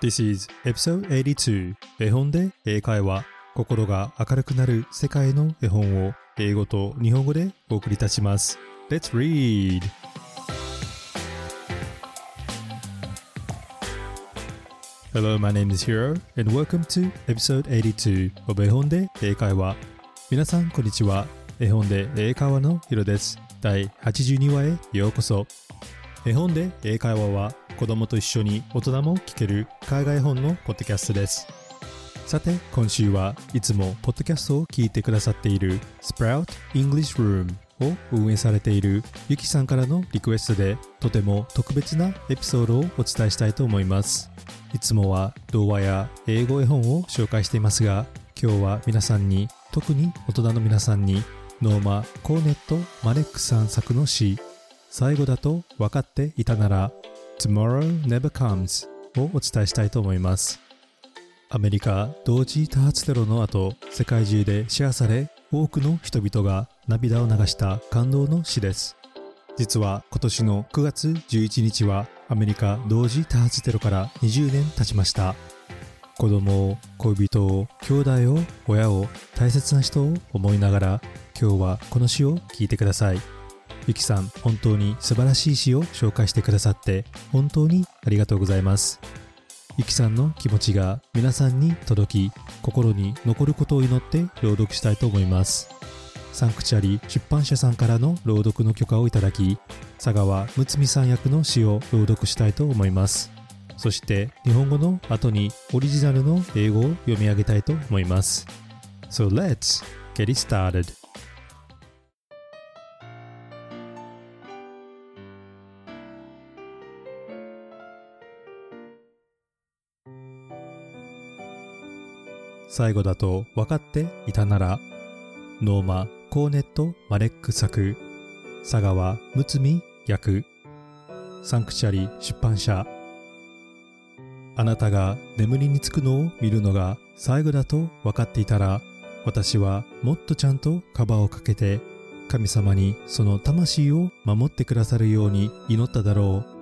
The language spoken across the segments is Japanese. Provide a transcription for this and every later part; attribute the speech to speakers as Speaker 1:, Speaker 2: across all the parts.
Speaker 1: This is episode 82絵本で英会話心が明るくなる世界の絵本を英語と日本語でお送りいたします。Let's read! Hello, my name is Hiro and welcome to episode 82 of 絵本で英会話。皆さんこんにちは。絵本で英会話のヒロです。第82話へようこそ。絵本で英会話は子供と一緒に大人も聞ける海外本のポッドキャストです。さて今週はいつもポッドキャストを聞いてくださっている Sprout English Room を運営されているゆきさんからのリクエストでとても特別なエピソードをお伝えしたいと思います。いつもは童話や英語絵本を紹介していますが今日は皆さんに特に大人の皆さんにノーマ・コーネット・マレックさん作の詩最後だと分かっていたなら Tomorrow Never Comes をお伝えしたいと思います。アメリカ同時多発テロの後世界中でシェアされ多くの人々が涙を流した感動の詩です。実は今年の9月11日はアメリカ同時多発テロから20年経ちました。子供を恋人を兄弟を親を大切な人を思いながら今日はこの詩を聞いてください。ゆきさん本当に素晴らしい詩を紹介してくださって本当にありがとうございます。ゆきさんの気持ちが皆さんに届き心に残ることを祈って朗読したいと思います。サンクチャリ出版社さんからの朗読の許可をいただき佐川睦美さん役の詩を朗読したいと思います。そして日本語の後にオリジナルの英語を読み上げたいと思います。So let's get it started. 最後だと分かっていたならノーマ・コーネット・マレック作佐川睦訳サンクチャリ出版社。あなたが眠りにつくのを見るのが最後だと分かっていたら私はもっとちゃんとカバーをかけて神様にその魂を守ってくださるように祈っただろう。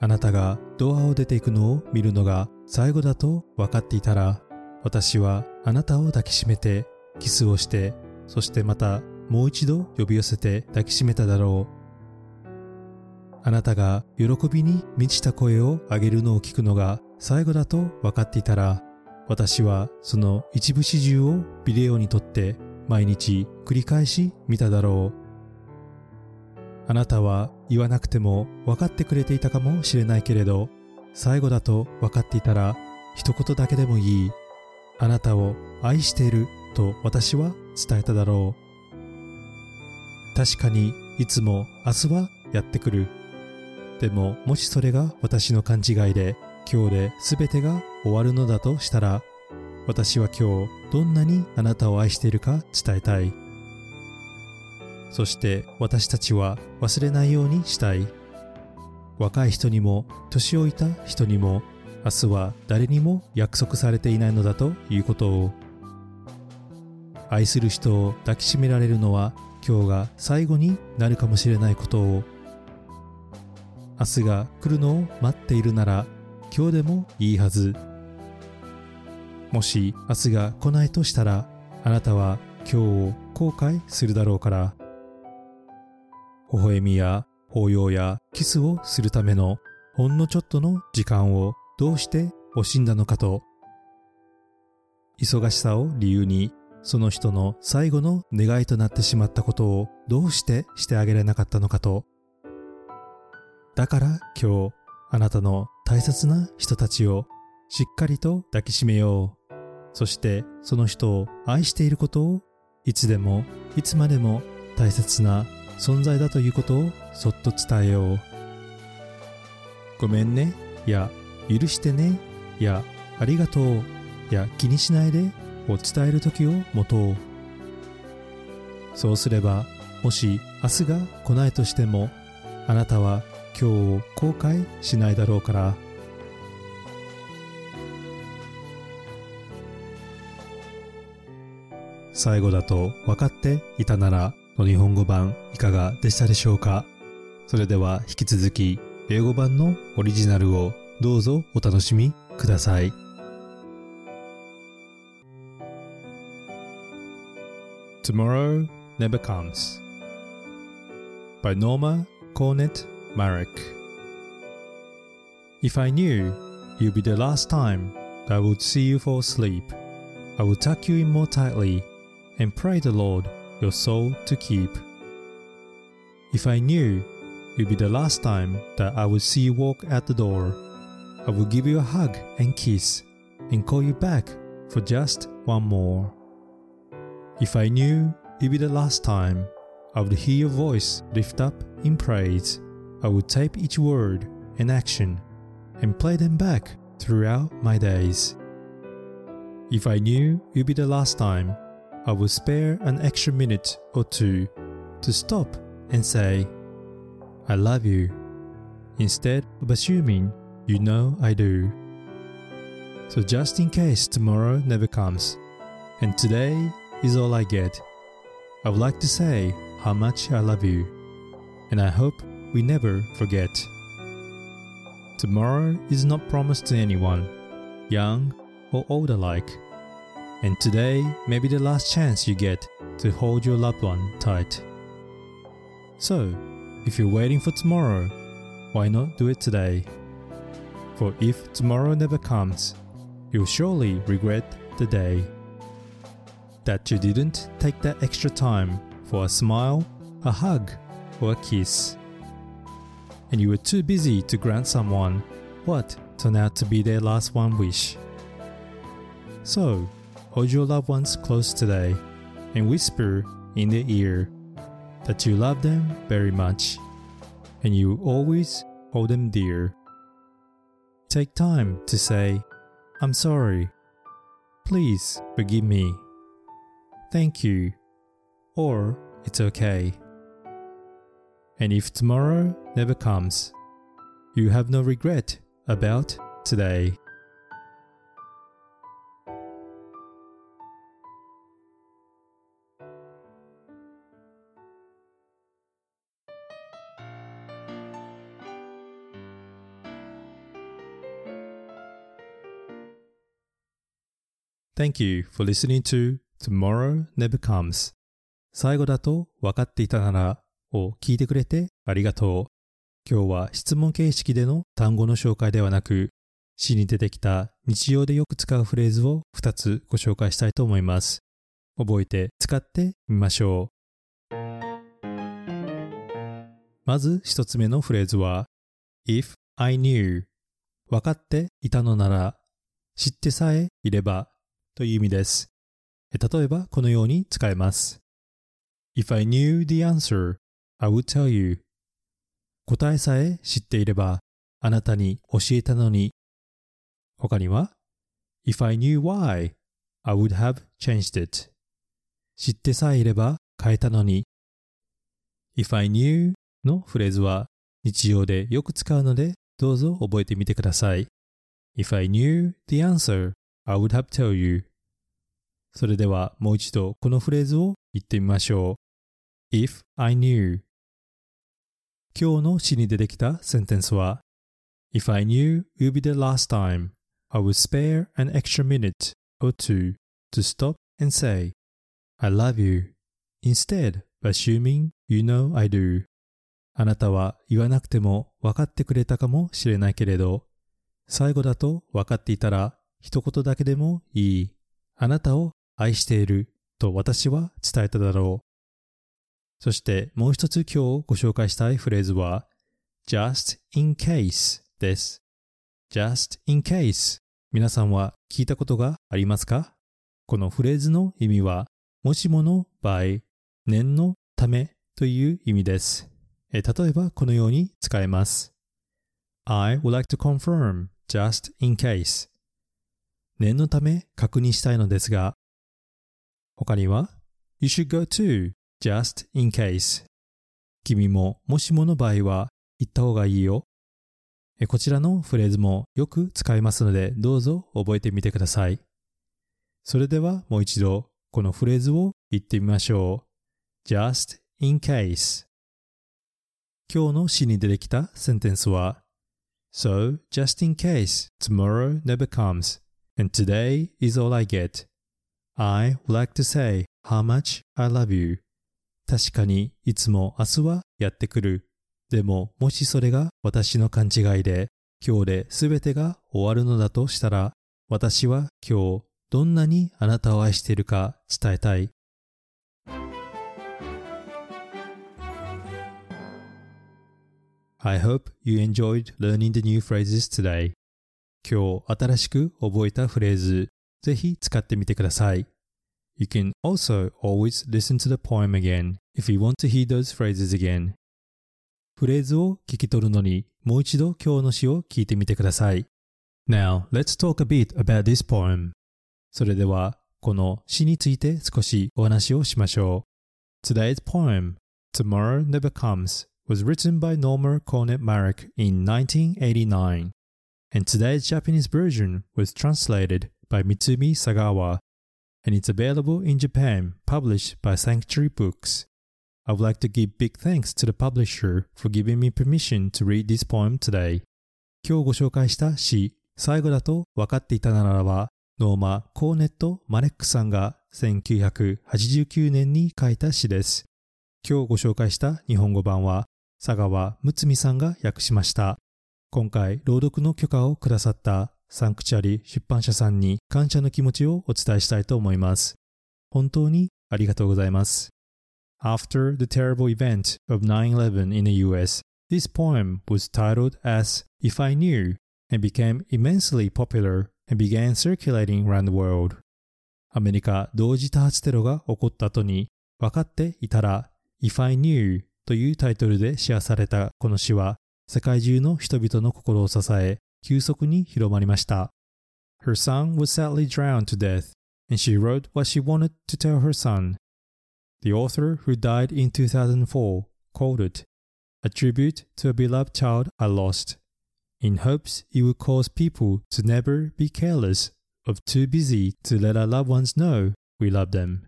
Speaker 1: あなたがドアを出ていくのを見るのが最後だと分かっていたら私はあなたを抱きしめてキスをしてそしてまたもう一度呼び寄せて抱きしめただろう。あなたが喜びに満ちた声を上げるのを聞くのが最後だと分かっていたら私はその一部始終をビデオに撮って毎日繰り返し見ただろう。あなたは言わなくても分かってくれていたかもしれないけれど最後だと分かっていたら一言だけでもいい。あなたを愛していると私は伝えただろう。確かにいつも明日はやってくる。でももしそれが私の勘違いで今日で全てが終わるのだとしたら私は今日どんなにあなたを愛しているか伝えたい。そして私たちは忘れないようにしたい。若い人にも年老いた人にも明日は誰にも約束されていないのだということを。愛する人を抱きしめられるのは今日が最後になるかもしれないことを。明日が来るのを待っているなら今日でもいいはず。もし明日が来ないとしたらあなたは今日を後悔するだろうから。微笑みや抱擁やキスをするためのほんのちょっとの時間をどうして惜しんだのかと忙しさを理由にその人の最後の願いとなってしまったことをどうしてしてあげられなかったのかと。だから今日あなたの大切な人たちをしっかりと抱きしめよう。そしてその人を愛していることをいつでもいつまでも大切な存在だということをそっと伝えよう。ごめんね。や許してね。やありがとう。や気にしないで。を伝える時を持とう。そうすればもし明日が来ないとしてもあなたは今日を後悔しないだろうから。最後だと分かっていたならの日本語版いかがでしたでしょうかそれでは引き続き英語版のオリジナルをどうぞお楽しみください。Tomorrow Never Comes by Norma Cornet Marek If I knew you'd be the last time that I would see you fall asleep, I would tuck you in more tightly and pray the Lord your soul to keep. If I knew it would be the last time that I would see you walk at the door, I would give you a hug and kiss and call you back for just one more. If I knew it'd be the last time I would hear your voice lift up in praise, I would tape each word and action and play them back throughout my days. If I knew it'd be the last time, I will spare an extra minute or two to stop and say, I love you, instead of assuming you know I do. So, just in case tomorrow never comes, and today is all I get, I would like to say how much I love you, and I hope we never forget. Tomorrow is not promised to anyone, young or old alike, and today may be the last chance you get to hold your loved one tight. So, if you're waiting for tomorrow, why not do it today? For if tomorrow never comes, you'll surely regret the day. That you didn't take that extra time for a smile, a hug, or a kiss. And you were too busy to grant someone what turned out to be their last one wish. So, hold your loved ones close today and whisper in their ear that you love them very much and you always hold them dear. Take time to say, I'm sorry. Please forgive me. Thank you. Or it's okay. And if tomorrow never comes, you have no regret about today.「Thank you for listening to Tomorrow Never Comes」最後だと分かっていたならを聞いてくれてありがとう。今日は質問形式での単語の紹介ではなく、詩に出てきた日常でよく使うフレーズを2つご紹介したいと思います。覚えて使ってみましょう。まず1つ目のフレーズは If I knew 分かっていたのなら知ってさえいればという意味です。例えばこのように使えます。If I knew the answer, I would tell you. 答えさえ知っていればあなたに教えたのに。他には If I knew why, I would have changed it. 知ってさえいれば変えたのに。If I knew のフレーズは日常でよく使うのでどうぞ覚えてみてください。If I knew the answer, I would have tell you. それではもう一度このフレーズを言ってみましょう。If I knew 今日の詩に出てきたセンテンスは If I knew it would be the last time, I would spare an extra minute or two to stop and say, I love you, instead of assuming you know I do. あなたは言わなくても分かってくれたかもしれないけれど、最後だと分かっていたら一言だけでもいい。あなたを愛していると私は伝えただろう。そしてもう一つ今日ご紹介したいフレーズは just in case です。just in case 皆さんは聞いたことがありますか？このフレーズの意味はもしもの場合、念のためという意味です。例えばこのように使えます。I would like to confirm just in case 念のため確認したいのですが他には You should go too, just in case. 君ももしもの場合は行った方がいいよ。こちらのフレーズもよく使いますのでどうぞ覚えてみてください。それではもう一度このフレーズを言ってみましょう。just in case 今日の詩に出てきたセンテンスは So, just in case tomorrow never comes, and today is all I get, I like to say how much I love you. 確かにいつも明日はやってくる。でももしそれが私の勘違いで今日で全てが終わるのだとしたら私は今日どんなにあなたを愛しているか伝えたい。I hope you enjoyed learning the new phrases today. 今日新しく覚えたフレーズ、ぜひ使ってみてください。You can also always listen to the poem again if you want to hear those phrases again. フレーズを聞き取るのにもう一度今日の詩を聞いてみてください。Now, let's talk a bit about this poem. それでは、この詩について少しお話をしましょう。Today's poem, Tomorrow Never Comes, was written by Norma Cornet Marek in 1989, and today's Japanese version was translated by Mitsumi Sagawa, and it's available in Japan, published by Sanctuary Books. I would like to give big thanks to the publisher for giving me permission to read this poem today. 今日ご紹介した詩、最後だと分かっていたならば、ノーマ・コーネット・マレックさんが1989年に書いた詩です。今日ご紹介した日本語版は佐川睦さんが訳しました。今回、朗読の許可をくださったサンクチャリ出版社さんに感謝の気持ちをお伝えしたいと思います。本当にありがとうございます。After the terrible event of 9-11 in the US, this poem was titled as If I Knew and became immensely popular and began circulating around the world. アメリカ同時多発テロが起こった後に分かっていたら If I Knew というタイトルでシェアされたこの詩は世界中の人々の心を支え急速に広まりました。Her son was sadly drowned to death and she wrote what she wanted to tell her son. The author who died in 2004 called it a tribute to a beloved child I lost in hopes it would cause people to never be careless of too busy to let our loved ones know we love them.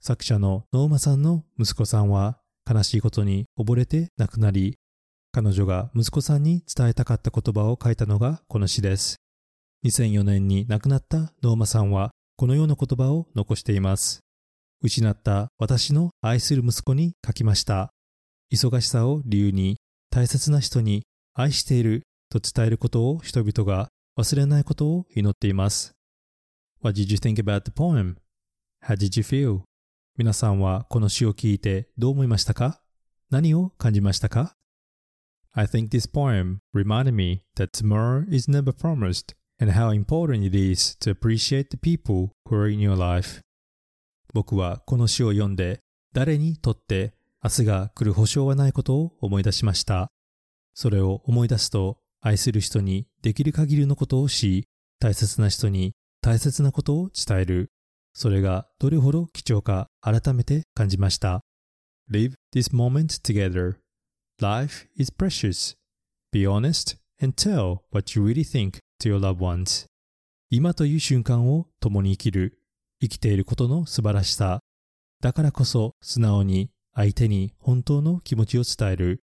Speaker 1: 作者のノーマさんの息子さんは悲しいことに溺れて亡くなり、 彼女が息子さんに伝えたかった言葉を書いたのがこの詩です。2004年に亡くなったノーマさんはこのような言葉を残しています。失った私の愛する息子に書きました。忙しさを理由に大切な人に愛していると伝えることを人々が忘れないことを祈っています。What did you think about the poem? How did you feel? 皆さんはこの詩を聞いてどう思いましたか？何を感じましたか？I think this poem reminded me that tomorrow is never promised and how important it is to appreciate the people who are in your life. 僕はこの詩を読んで誰にとって明日が来る保証はないことを思い出しました。それを思い出すと愛する人にできる限りのことをし、大切な人に大切なことを伝える。それがどれほど貴重か改めて感じました。Live this moment together. Life is precious. Be honest and tell what you really think to your loved ones. 今という瞬間を共に生きる。生きていることの素晴らしさ。だからこそ素直に相手に本当の気持ちを伝える。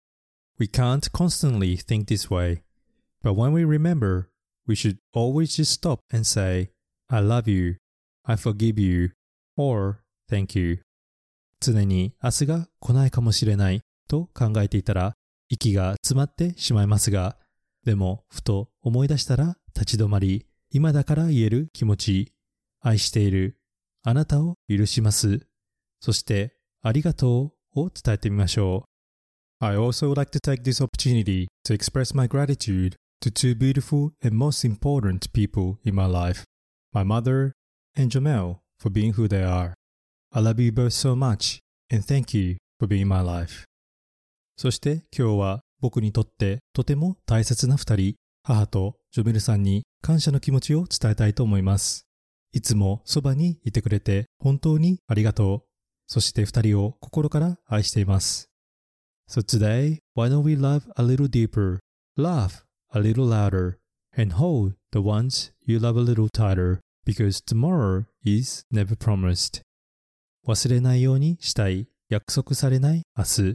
Speaker 1: We can't constantly think this way. But when we remember, we should always just stop and say, I love you I forgive you or thank you 常に明日が来ないかもしれないと考えていたら息が詰まってしまいますがでもふと思い出したら立ち止まり今だから言える気持ち愛しているあなたを許しますそしてありがとうを伝えてみましょう I also would like to take this opportunity to express my gratitude to two beautiful and most important people in my life my mother and Jamel for being who they are. I love you both so much and thank you for being my life. そして今日は僕にとってとても大切な二人、母とジョメルさんに感謝の気持ちを伝えたいと思います。いつもそばにいてくれて本当にありがとう。そして二人を心から愛しています。So today, why don't we love a little deeper, laugh a little louder, and hold the ones you love a little tighter because tomorrow is never promised 忘れないようにしたい約束されない明日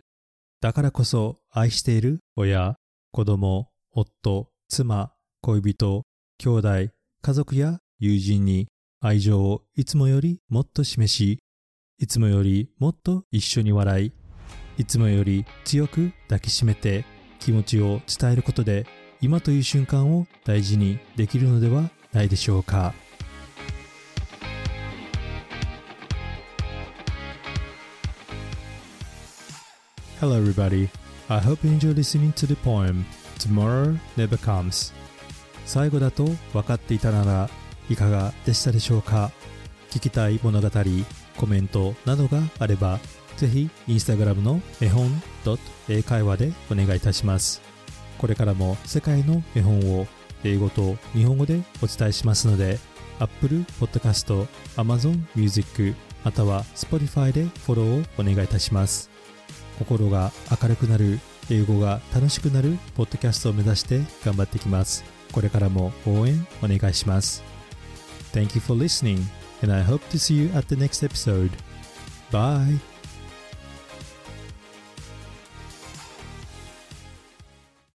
Speaker 1: だからこそ愛している親子供夫、妻、恋人、兄弟、家族や友人に愛情をいつもよりもっと示し、いつもよりもっと一緒に笑い、いつもより強く抱きしめて気持ちを伝えることで今という瞬間を大事にできるのではないでしょうか。Hello everybody. I hope you enjoy listening to the poem Tomorrow Never Comes. 最後だと分かっていたならいかがでしたでしょうか？聞きたい物語、コメントなどがあればぜひインスタグラムの絵本英会話でお願いいたします。これからも世界の絵本を英語と日本語でお伝えしますので Apple Podcast、Amazon Music または Spotify でフォローをお願いいたします。心が明るくなる英語が楽しくなるポッドキャストを目指して頑張っていきます。これからも応援お願いします。Thank you for listening and I hope to see you at the next episode. Bye!